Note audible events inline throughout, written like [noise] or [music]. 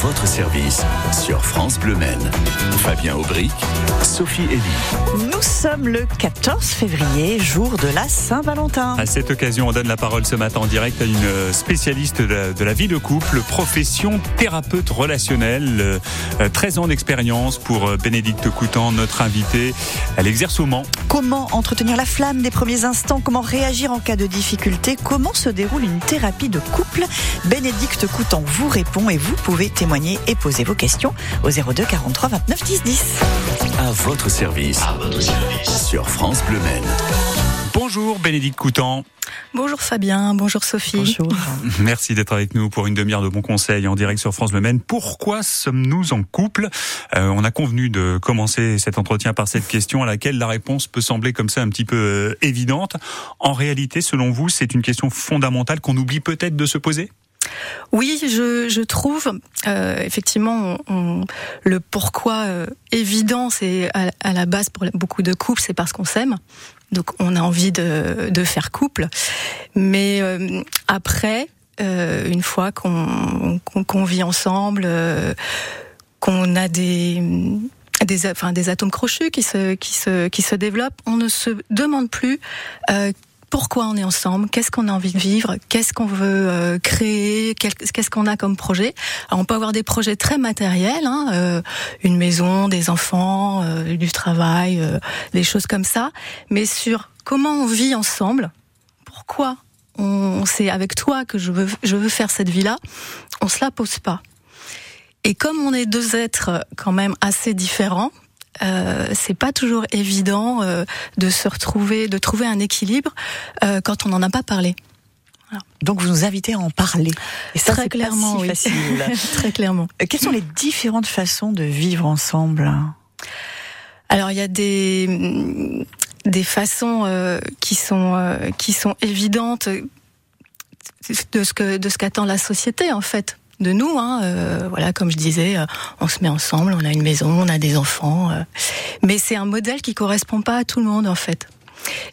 votre service sur France Bleu Maine. Fabien Aubric, Sophie Elie. Nous sommes le 14 février, jour de la Saint-Valentin. À cette occasion, on donne la parole ce matin en direct à une spécialiste de la, de la vie de couple, profession thérapeute relationnelle. 13 ans d'expérience pour Bénédicte Coutan, notre invitée. Elle exerce au Mans. Comment entretenir la flamme des premiers instants? Comment réagir en cas de difficulté? Comment se déroule une thérapie de couple? Bénédicte Coutan vous répond et vous pouvez témoigner et poser vos questions au 02 43 29 10 10. À votre service. À votre service. Sur France Bleu Maine. Bonjour Bénédicte Coutan. Bonjour Fabien, bonjour Sophie. Bonjour. [laughs] Merci d'être avec nous pour une demi-heure de bons conseils en direct sur France Le Maine. Pourquoi sommes-nous en couple? Euh, On a convenu de commencer cet entretien par cette question à laquelle la réponse peut sembler comme ça un petit peu euh, évidente. En réalité, selon vous, c'est une question fondamentale qu'on oublie peut-être de se poser? Oui, je, trouve euh, effectivement le pourquoi euh, évident, c'est à, la base pour beaucoup de couples, c'est parce qu'on s'aime. Donc on a envie de, faire couple, mais euh, après, une fois qu'on vit ensemble, qu'on a des atomes crochus qui se, développent, on ne se demande plus pourquoi on est ensemble, qu'est-ce qu'on a envie de vivre, qu'est-ce qu'on veut euh, créer, qu'est-ce qu'on a comme projet? Alors, on peut avoir des projets très matériels, hein, euh, une maison, des enfants, euh, du travail, des choses comme ça, mais sur comment on vit ensemble, pourquoi on, c'est avec toi que je veux, je veux faire cette vie-là, on se la pose pas. Et comme on est deux êtres quand même assez différents, euh, c'est pas toujours évident euh, de se retrouver, de trouver un équilibre euh, quand on n'en a pas parlé. Voilà. Donc vous nous invitez à en parler. Et ça, très clairement, si oui. facile. [laughs] très clairement. Quelles sont les différentes façons de vivre ensemble? Alors il y a des des façons euh, qui sont euh, qui sont évidentes de ce que de ce qu'attend la société en fait de nous. Hein, euh, voilà, comme je disais, euh, on se met ensemble, on a une maison, on a des enfants, euh, mais c'est un modèle qui correspond pas à tout le monde en fait.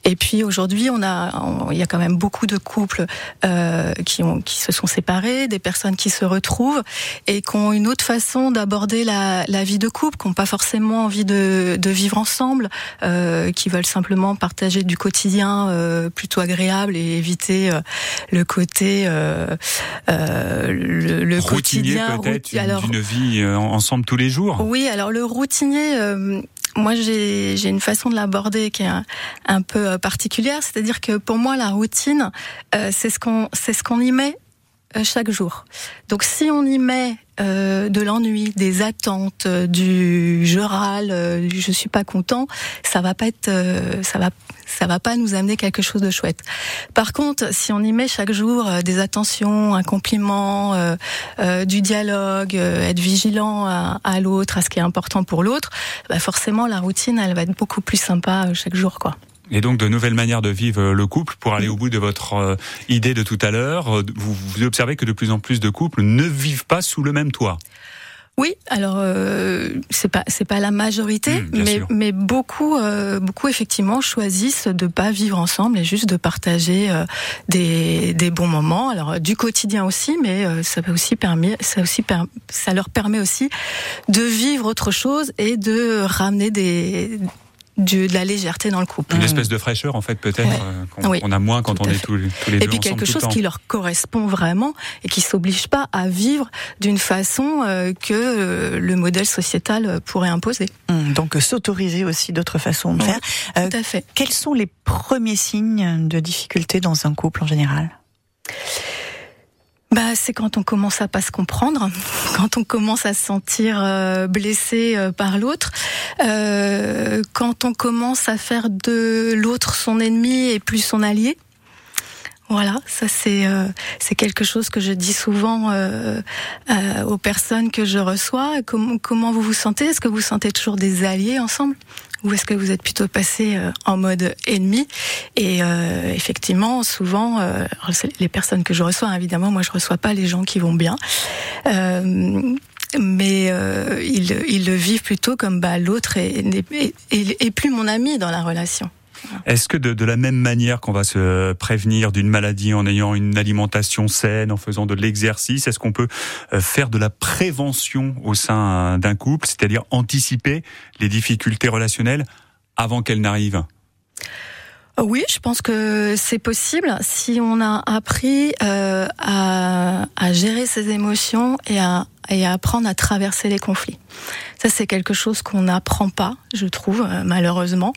Et puis aujourd'hui, on a, on, il y a quand même beaucoup de couples euh, qui ont, qui se sont séparés, des personnes qui se retrouvent et qui ont une autre façon d'aborder la, la, vie de couple, qui n'ont pas forcément envie de, de vivre ensemble, euh, qui veulent simplement partager du quotidien euh, plutôt agréable et éviter euh, le côté euh, le, le quotidien peut-être d'une vie euh, ensemble tous les jours. Oui, alors le routinier moi, j'ai une façon de l'aborder qui est un, peu particulière, c'est-à-dire que pour moi, la routine, euh, c'est ce qu'on ce qu'on y met euh, chaque jour. Donc, si on y met euh, de l'ennui, des attentes, euh, du je râle, euh, du je suis pas content, ça va pas être, euh, ça va, ça va pas nous amener quelque chose de chouette. Par contre, si on y met chaque jour euh, des attentions, un compliment, euh, du dialogue, être vigilant à, à l'autre, à ce qui est important pour l'autre, bah forcément la routine, elle va être beaucoup plus sympa chaque jour, quoi. Et donc de nouvelles manières de vivre le couple pour aller au bout de votre euh, idée de tout à l'heure. Vous, vous, observez que de plus en plus de couples ne vivent pas sous le même toit. Oui, alors euh, c'est pas c'est pas la majorité, mmh, mais mais beaucoup euh, beaucoup effectivement choisissent de pas vivre ensemble et juste de partager euh, des des bons moments. Alors du quotidien aussi, mais euh, ça peut aussi permis ça aussi per, ça leur permet aussi de vivre autre chose et de ramener des de, de la légèreté dans le couple. Une espèce de fraîcheur, en fait, peut-être, Ouais. euh, qu'on Oui, a moins quand tout on est tous, tous les deux Et puis ensemble quelque tout le chose qui leur correspond vraiment et qui s'oblige pas à vivre d'une façon euh, que euh, le modèle sociétal pourrait imposer. Hum, Donc euh, s'autoriser aussi d'autres façons de faire. Euh, Tout à fait. quels sont les premiers signes de difficulté dans un couple en général? Bah, c'est quand on commence à pas se comprendre, [laughs] quand on commence à se sentir euh, blessé euh, par l'autre, euh, quand on commence à faire de l'autre son ennemi et plus son allié. Voilà, ça c'est c'est quelque chose que je dis souvent aux personnes que je reçois. Comment comment vous vous sentez? Est-ce que vous sentez toujours des alliés ensemble? Ou est-ce que vous êtes plutôt passé euh, en mode ennemi? Et euh, effectivement, souvent, euh, les personnes que je reçois, évidemment, moi je reçois pas les gens qui vont bien. Euh, mais euh, ils, ils le vivent plutôt comme bah, l'autre est, est, est, est plus mon ami dans la relation. Est-ce que de, de, la même manière qu'on va se prévenir d'une maladie en ayant une alimentation saine, en faisant de l'exercice, est-ce qu'on peut euh, faire de la prévention au sein d'un couple, c'est-à-dire anticiper les difficultés relationnelles avant qu'elles n'arrivent? Oui, je pense que c'est possible. Si on a appris euh, à, à, gérer ses émotions et à, et à apprendre à traverser les conflits. Ça, c'est quelque chose qu'on n'apprend pas, je trouve, euh, malheureusement.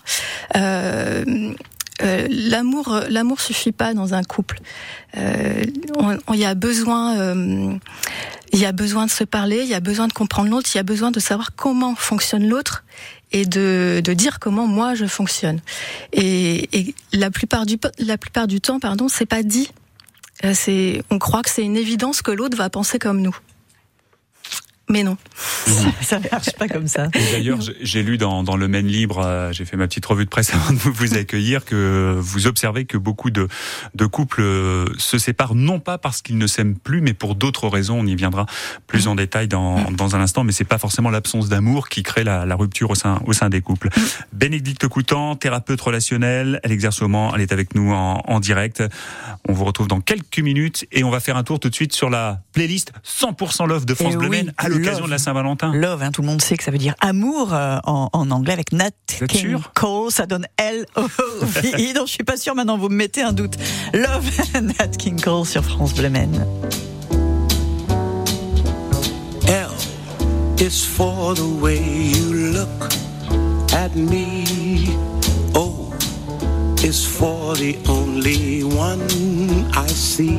Euh, euh, l'amour, l'amour suffit pas dans un couple. Euh, il y a besoin, euh, il y a besoin de se parler, il y a besoin de comprendre l'autre, il y a besoin de savoir comment fonctionne l'autre et de, de dire comment moi je fonctionne. Et, et la plupart du la plupart du temps, pardon, c'est pas dit. C'est, on croit que c'est une évidence que l'autre va penser comme nous mais non. [laughs] ça ne marche pas comme ça. D'ailleurs, j'ai lu dans, dans, le Maine Libre, euh, j'ai fait ma petite revue de presse [laughs] avant de vous accueillir, que vous observez que beaucoup de, de couples euh, se séparent non pas parce qu'ils ne s'aiment plus, mais pour d'autres raisons. On y viendra plus en détail dans, dans un instant, mais c'est pas forcément l'absence d'amour qui crée la, la, rupture au sein, au sein des couples. Bénédicte Coutan, thérapeute relationnelle, elle exerce au Mans, elle est avec nous en, en direct. On vous retrouve dans quelques minutes et on va faire un tour tout de suite sur la playlist 100% Love de France eh Bleu oui l'occasion de la Saint-Valentin. Love, hein, tout le monde sait que ça veut dire amour euh, en, en, anglais avec Nat King Cole, ça donne L O V I. [laughs] Donc je suis pas sûre maintenant vous me mettez un doute. Love [laughs] Nat King Cole sur France Bleu Maine. L is for the way you look at me. O is for the only one I see.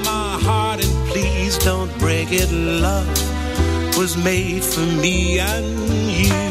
heart and please don't break it. Love was made for me and you.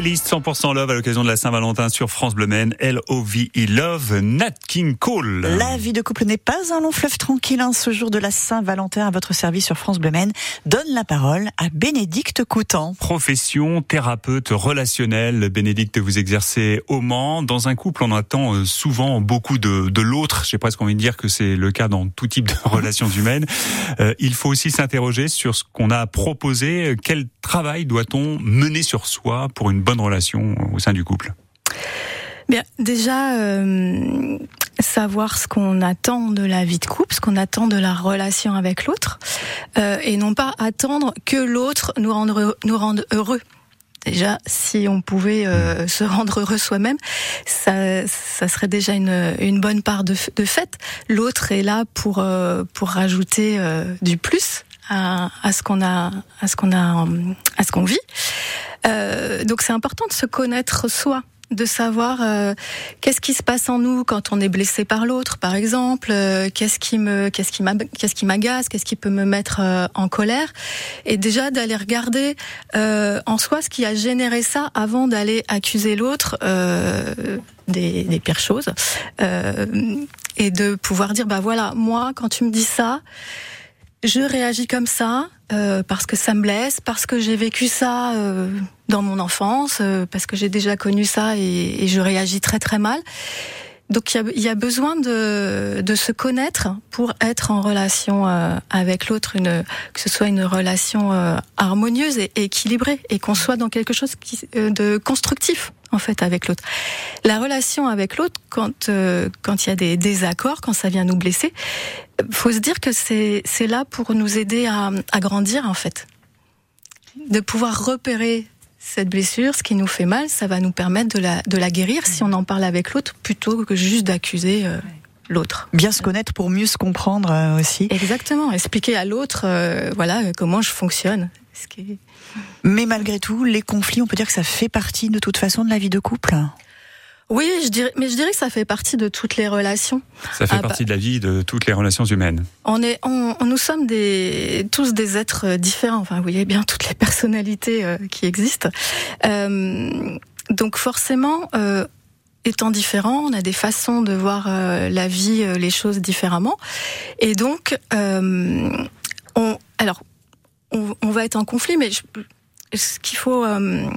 Playlist 100% Love à l'occasion de la Saint-Valentin sur France Bleu Maine. L-O-V-E Love, Nat King Cole. La vie de couple n'est pas un long fleuve tranquille. Hein. Ce jour de la Saint-Valentin à votre service sur France Bleu Maine donne la parole à Bénédicte Coutan. Profession thérapeute relationnelle. Bénédicte, vous exercez au Mans. Dans un couple, on attend euh, souvent beaucoup de, de l'autre. J'ai presque envie de dire que c'est le cas dans tout type de [laughs] relations humaines. Euh, il faut aussi s'interroger sur ce qu'on a proposé. Quel travail doit-on mener sur soi pour une bonne relation au sein du couple Bien, déjà, euh, savoir ce qu'on attend de la vie de couple, ce qu'on attend de la relation avec l'autre, euh, et non pas attendre que l'autre nous rende, nous rende heureux. Déjà, si on pouvait euh, se rendre heureux soi-même, ça, ça serait déjà une, une bonne part de, de fait. L'autre est là pour pour rajouter du plus à, à ce qu'on a à ce qu'on a à ce qu'on vit. Euh, donc c'est important de se connaître soi de savoir euh, qu'est-ce qui se passe en nous quand on est blessé par l'autre, par exemple, euh, qu'est-ce qui me, qu'est-ce qui m'agace, qu'est-ce qui peut me mettre euh, en colère, et déjà d'aller regarder en soi ce qui a généré ça avant d'aller accuser l'autre des, des, pires choses, et de pouvoir dire bah voilà, moi quand tu me dis ça, je réagis comme ça parce que ça me blesse, parce que j'ai vécu ça dans mon enfance, euh, parce que j'ai déjà connu ça et, et, je réagis très très mal. Donc il y a, y a, besoin de, de, se connaître pour être en relation euh, avec l'autre, une, que ce soit une relation euh, harmonieuse et, équilibrée, et qu'on soit dans quelque chose qui, de constructif en fait avec l'autre. La relation avec l'autre, quand quand il y a des désaccords, quand ça vient nous blesser, faut se dire que c'est c'est là pour nous aider à, à grandir en fait, de pouvoir repérer cette blessure, ce qui nous fait mal, ça va nous permettre de la, de la guérir si on en parle avec l'autre plutôt que juste d'accuser euh, l'autre. Bien se connaître pour mieux se comprendre euh, aussi. Exactement, expliquer à l'autre euh, voilà comment je fonctionne. Mais malgré tout, les conflits, on peut dire que ça fait partie de toute façon de la vie de couple. Oui, je dirais, mais je dirais que ça fait partie de toutes les relations. Ça fait ah, partie de la vie de toutes les relations humaines. On est, on, nous sommes des, tous des êtres différents. Enfin, vous voyez bien toutes les personnalités euh, qui existent. Euh, donc forcément, euh, étant différents, on a des façons de voir euh, la vie, euh, les choses différemment. Et donc, on, alors, on, on, va être en conflit, mais je, ce qu'il faut, euh,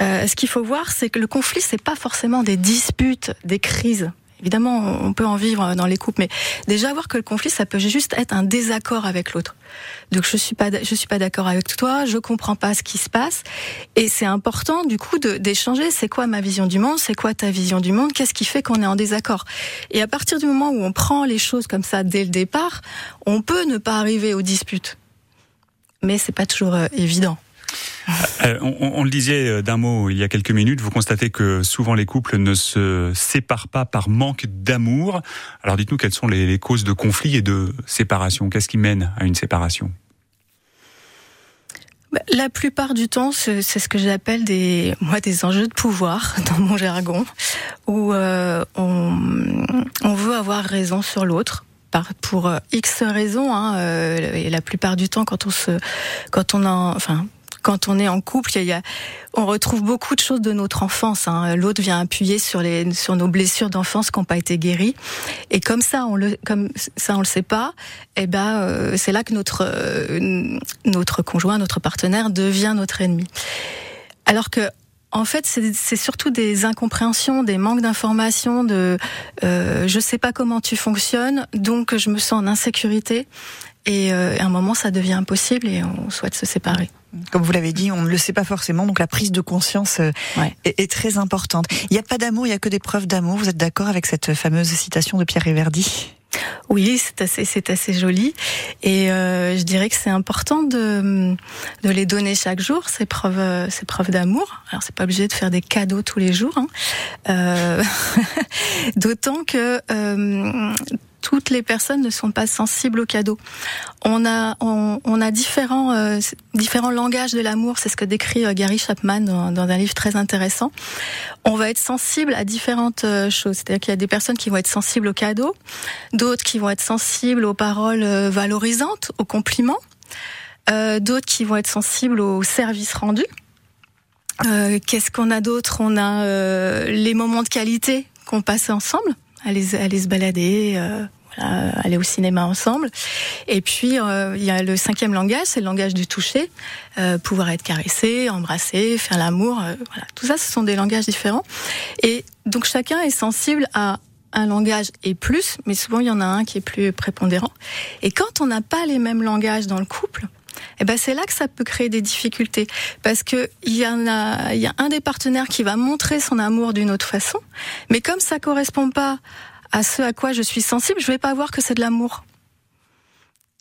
euh, ce qu'il faut voir, c'est que le conflit, c'est pas forcément des disputes, des crises. Évidemment, on peut en vivre dans les couples, mais déjà voir que le conflit, ça peut juste être un désaccord avec l'autre. Donc je suis pas, je suis pas d'accord avec toi, je comprends pas ce qui se passe, et c'est important du coup d'échanger. C'est quoi ma vision du monde? C'est quoi ta vision du monde? Qu'est-ce qui fait qu'on est en désaccord? Et à partir du moment où on prend les choses comme ça dès le départ, on peut ne pas arriver aux disputes, mais c'est pas toujours euh, évident. Euh, on, on, le disait euh, d'un mot il y a quelques minutes, vous constatez que souvent les couples ne se séparent pas par manque d'amour. Alors dites-nous quelles sont les, causes de conflit et de séparation. Qu'est-ce qui mène à une séparation? Bah, la plupart du temps, c'est ce que j'appelle des, moi, des enjeux de pouvoir [laughs] dans mon jargon, où euh, on, veut avoir raison sur l'autre pour X raisons. Hein, et la plupart du temps, quand on se, quand on en, enfin, quand on est en couple, il y a, on retrouve beaucoup de choses de notre enfance. Hein. L'autre vient appuyer sur les sur nos blessures d'enfance qui n'ont pas été guéries. Et comme ça, on le comme ça on le sait pas. Et eh ben euh, c'est là que notre euh, notre conjoint, notre partenaire devient notre ennemi. Alors que en fait, c'est surtout des incompréhensions, des manques d'informations, de euh, je sais pas comment tu fonctionnes, donc je me sens en insécurité. Et euh, à un moment, ça devient impossible et on souhaite se séparer. Comme vous l'avez dit, on ne le sait pas forcément, donc la prise de conscience euh, est, est, très importante. Il n'y a pas d'amour, il n'y a que des preuves d'amour. Vous êtes d'accord avec cette fameuse citation de Pierre Riverdi oui, c'est assez, c'est assez joli. Et euh, je dirais que c'est important de, de les donner chaque jour, ces preuves, ces preuves d'amour. Alors, c'est pas obligé de faire des cadeaux tous les jours. Hein. Euh, [laughs] D'autant que euh, toutes les personnes ne sont pas sensibles aux cadeaux. On a, on, on a différents, euh, différents langages de l'amour. C'est ce que décrit euh, Gary Chapman dans, dans, un livre très intéressant. On va être sensible à différentes euh, choses. C'est-à-dire qu'il y a des personnes qui vont être sensibles aux cadeaux, d'autres qui vont être sensibles aux paroles valorisantes, aux compliments, euh, d'autres qui vont être sensibles aux services rendus. Euh, Qu'est-ce qu'on a d'autre? On a les moments de qualité qu'on passe ensemble aller, aller se balader, euh, aller au cinéma ensemble. Et puis euh, il y a le cinquième langage, c'est le langage du toucher, euh, pouvoir être caressé, embrassé, faire l'amour. Euh, voilà, tout ça, ce sont des langages différents. Et donc chacun est sensible à un langage et plus, mais souvent il y en a un qui est plus prépondérant. Et quand on n'a pas les mêmes langages dans le couple, eh ben c'est là que ça peut créer des difficultés parce que il y en a, il y a un des partenaires qui va montrer son amour d'une autre façon, mais comme ça correspond pas à ce à quoi je suis sensible, je vais pas voir que c'est de l'amour.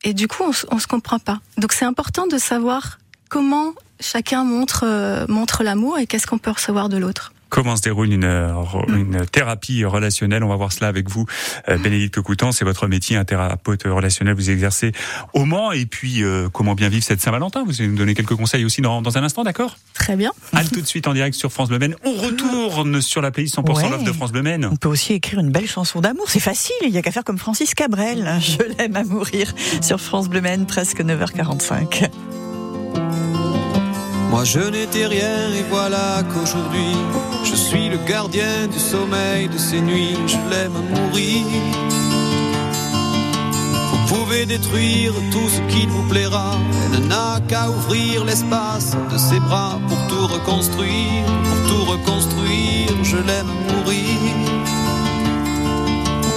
Et du coup, on, on se comprend pas. Donc c'est important de savoir comment chacun montre euh, montre l'amour et qu'est-ce qu'on peut recevoir de l'autre. Comment se déroule une, euh, une thérapie relationnelle? On va voir cela avec vous, euh, Bénédicte Coutan. C'est votre métier, un thérapeute relationnel. Vous exercez au Mans. Et puis, euh, comment bien vivre cette Saint-Valentin? Vous allez nous donner quelques conseils aussi dans, dans un instant, d'accord? Très bien. Allez tout de suite en direct sur France Bleu Maine. On retourne sur la playlist 100% Ouais. Love de France Bleu Maine. On peut aussi écrire une belle chanson d'amour, c'est facile, il n'y a qu'à faire comme Francis Cabrel. Je l'aime à mourir sur France Bleu Maine, presque 9h45. Moi je n'étais rien et voilà qu'aujourd'hui je suis le gardien du sommeil de ces nuits, je l'aime mourir. Vous pouvez détruire tout ce qui vous plaira, elle n'a qu'à ouvrir l'espace de ses bras pour tout reconstruire, pour tout reconstruire, je l'aime mourir.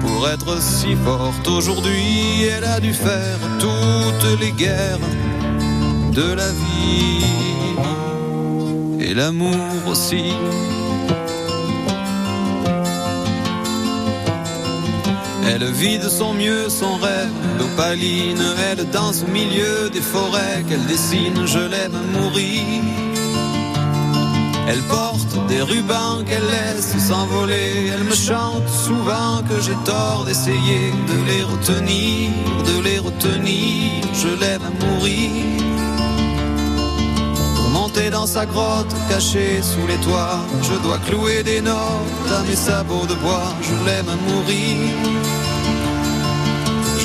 pour être si forte aujourd'hui, elle a dû faire toutes les guerres de la vie et l'amour aussi. Elle vit de son mieux son rêve d'opaline, elle danse au milieu des forêts qu'elle dessine, je l'aime mourir. Elle porte des rubans qu'elle laisse s'envoler. Elle me chante souvent que j'ai tort d'essayer de les retenir, de les retenir. Je l'aime à mourir. Pour monter dans sa grotte cachée sous les toits, je dois clouer des notes à mes sabots de bois. Je l'aime à mourir.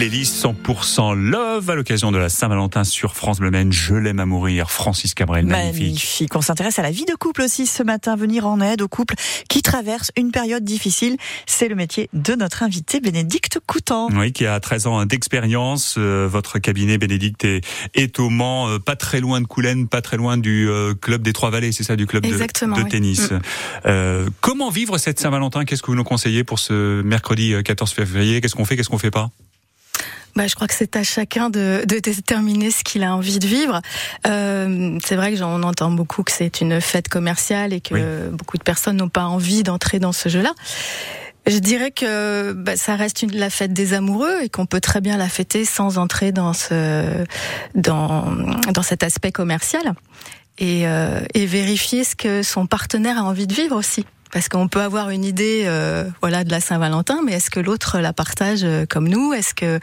Playlist 100% Love à l'occasion de la Saint-Valentin sur France Bleu Maine. Je l'aime à mourir. Francis Cabrel, magnifique. Magnifique. On s'intéresse à la vie de couple aussi ce matin, venir en aide aux couples qui traversent une période difficile. C'est le métier de notre invité Bénédicte Coutan. Oui, qui a 13 ans d'expérience. Euh, votre cabinet, Bénédicte, est, est au Mans, euh, pas très loin de Coulennes, pas très loin du euh, club des Trois-Vallées, c'est ça, du club de, Exactement, de oui. tennis. Mm. Euh, comment vivre cette Saint-Valentin? Qu'est-ce que vous nous conseillez pour ce mercredi euh, 14 février? Qu'est-ce qu'on fait? Qu'est-ce qu'on fait pas? Bah, je crois que c'est à chacun de, de déterminer ce qu'il a envie de vivre. Euh, c'est vrai que j'en entend beaucoup que c'est une fête commerciale et que beaucoup de personnes n'ont pas envie d'entrer dans ce jeu-là. Je dirais que bah, ça reste une, la fête des amoureux et qu'on peut très bien la fêter sans entrer dans ce dans dans cet aspect commercial et, euh, et vérifier ce que son partenaire a envie de vivre aussi. Parce qu'on peut avoir une idée, euh, voilà, de la Saint-Valentin, mais est-ce que l'autre la partage euh, comme nous? Est-ce que,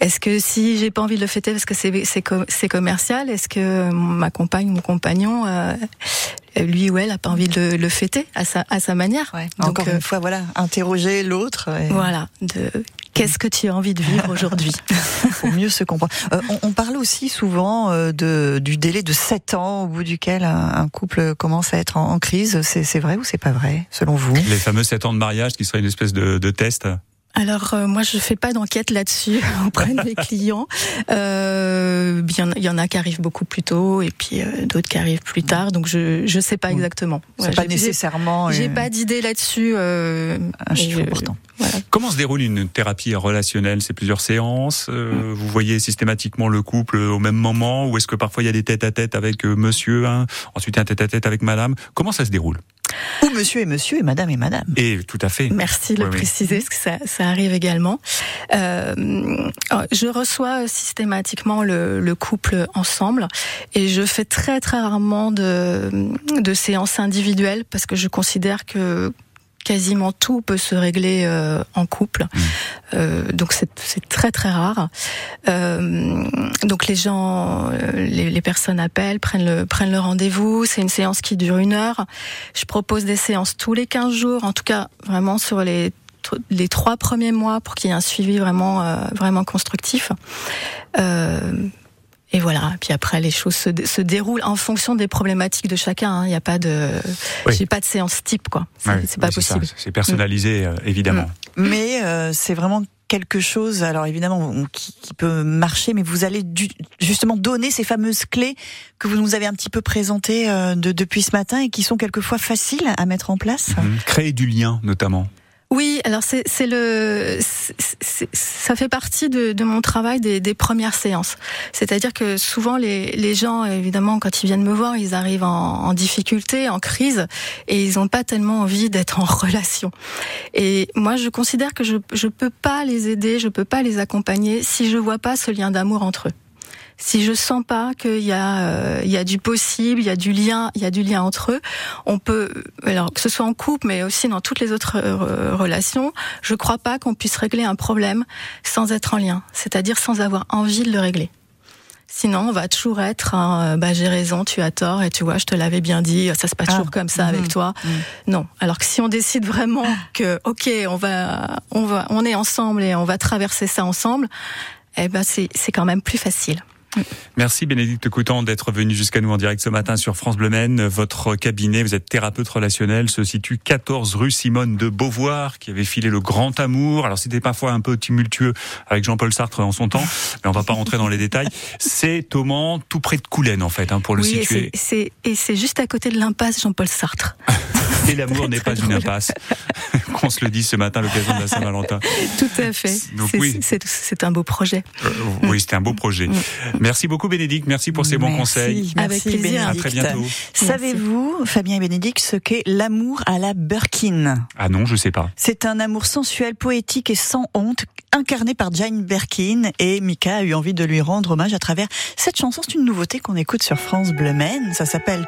est-ce que si j'ai pas envie de le fêter parce que c'est c'est com- c'est commercial, est-ce que ma compagne, mon compagnon, euh, lui ou elle a pas envie de le, le fêter à sa à sa manière? Donc, Encore euh, une fois, voilà, interroger l'autre. et- voilà, de qu'est-ce que tu as envie de vivre aujourd'hui [laughs] pour mieux se comprendre. Euh, on, on parle aussi souvent euh, de, du délai de 7 ans au bout duquel un, un couple commence à être en, en crise. C'est c'est vrai ou c'est pas vrai, selon vous? Les fameux 7 ans de mariage qui serait une espèce de, de test? Alors euh, moi je fais pas d'enquête là-dessus [laughs] auprès de mes [laughs] clients. Euh, Il y, en a- il y en a qui arrivent beaucoup plus tôt et puis euh, d'autres qui arrivent plus tard. Donc je je sais pas exactement. C'est Ouais, pas j'ai- nécessairement J'ai euh, pas d'idée là-dessus. euh, un chiffre euh, important. Voilà. Comment se déroule une thérapie relationnelle? C'est plusieurs séances euh, Vous voyez systématiquement le couple au même moment Ou est-ce que parfois il y a des tête-à-tête avec euh, monsieur, hein, ensuite un tête-à-tête avec madame? Comment ça se déroule? Ou monsieur et monsieur et madame et madame. Et tout à fait. Merci de le oui. préciser, parce que ça, ça arrive également. Euh, je reçois systématiquement le, le couple ensemble et je fais très très rarement de, de séances individuelles parce que je considère que quasiment tout peut se régler euh, en couple. Euh, donc c'est très très rare. Euh, donc les gens, les, les personnes appellent, prennent le prennent le rendez-vous. C'est une séance qui dure une heure. Je propose des séances tous les 15 jours, en tout cas vraiment sur les les trois premiers mois pour qu'il y ait un suivi vraiment euh, vraiment constructif. Et voilà. Puis après, les choses se, se déroulent en fonction des problématiques de chacun. hein. Il n'y a pas de, Oui. j'ai pas de séance type quoi. C'est pas oui, possible. C'est personnalisé, euh, évidemment. Mais euh, c'est vraiment quelque chose, alors évidemment, qui, qui peut marcher, mais vous allez du- justement donner ces fameuses clés que vous nous avez un petit peu présentées euh, de, depuis ce matin et qui sont quelquefois faciles à mettre en place. Mhm. Créer du lien, notamment. Oui, alors c'est le ça fait partie de, de mon travail des, des premières séances. C'est-à-dire que souvent les, les gens évidemment quand ils viennent me voir, ils arrivent en, en difficulté, en crise et ils n'ont pas tellement envie d'être en [laughs] relation. Et moi je considère que je je peux pas les aider, je peux pas les accompagner si je vois pas ce lien d'amour entre eux. Si je sens pas qu'il y a euh, il y a du possible, il y a du lien, il y a du lien entre eux, on peut alors que ce soit en couple mais aussi dans toutes les autres euh, relations, je crois pas qu'on puisse régler un problème sans être en lien, c'est-à-dire sans avoir envie de le régler. Sinon, on va toujours être, euh, bah j'ai raison, tu as tort, et tu vois, je te l'avais bien dit, ça se passe Ah. toujours comme ça avec Mhm. toi. Non. Alors que si on décide vraiment que, ok, on va, on va, on est ensemble et on va traverser ça ensemble, eh ben c'est, c'est quand même plus facile. Merci Bénédicte Coutan d'être venu jusqu'à nous en direct ce matin sur France Bleu Maine. Votre cabinet, vous êtes thérapeute relationnel, se situe 14 rue Simone de Beauvoir, qui avait filé le grand amour. Alors c'était parfois un peu tumultueux avec Jean-Paul Sartre en son temps, mais on va pas rentrer dans les détails. C'est au Mans, tout près de Coulennes en fait, hein, pour le oui, situer. et c'est juste à côté de l'impasse Jean-Paul Sartre. [laughs] Et l'amour [laughs] n'est pas une impasse. [laughs] Qu'on se le dise ce matin à l'occasion de la Saint-Valentin. Tout à fait. C'est, oui. un beau projet. Euh, oui, c'était un beau projet. Merci beaucoup Bénédicte, merci pour ces bons Merci, conseils. merci, Avec plaisir. À Bénédicte. très bientôt. Savez-vous, Fabien et Bénédicte, ce qu'est l'amour à la Birkin? Ah non, je sais pas. C'est un amour sensuel, poétique et sans honte, incarné par Jane Birkin. Et Mika a eu envie de lui rendre hommage à travers cette chanson. C'est une nouveauté qu'on écoute sur France Bleu Maine. Ça s'appelle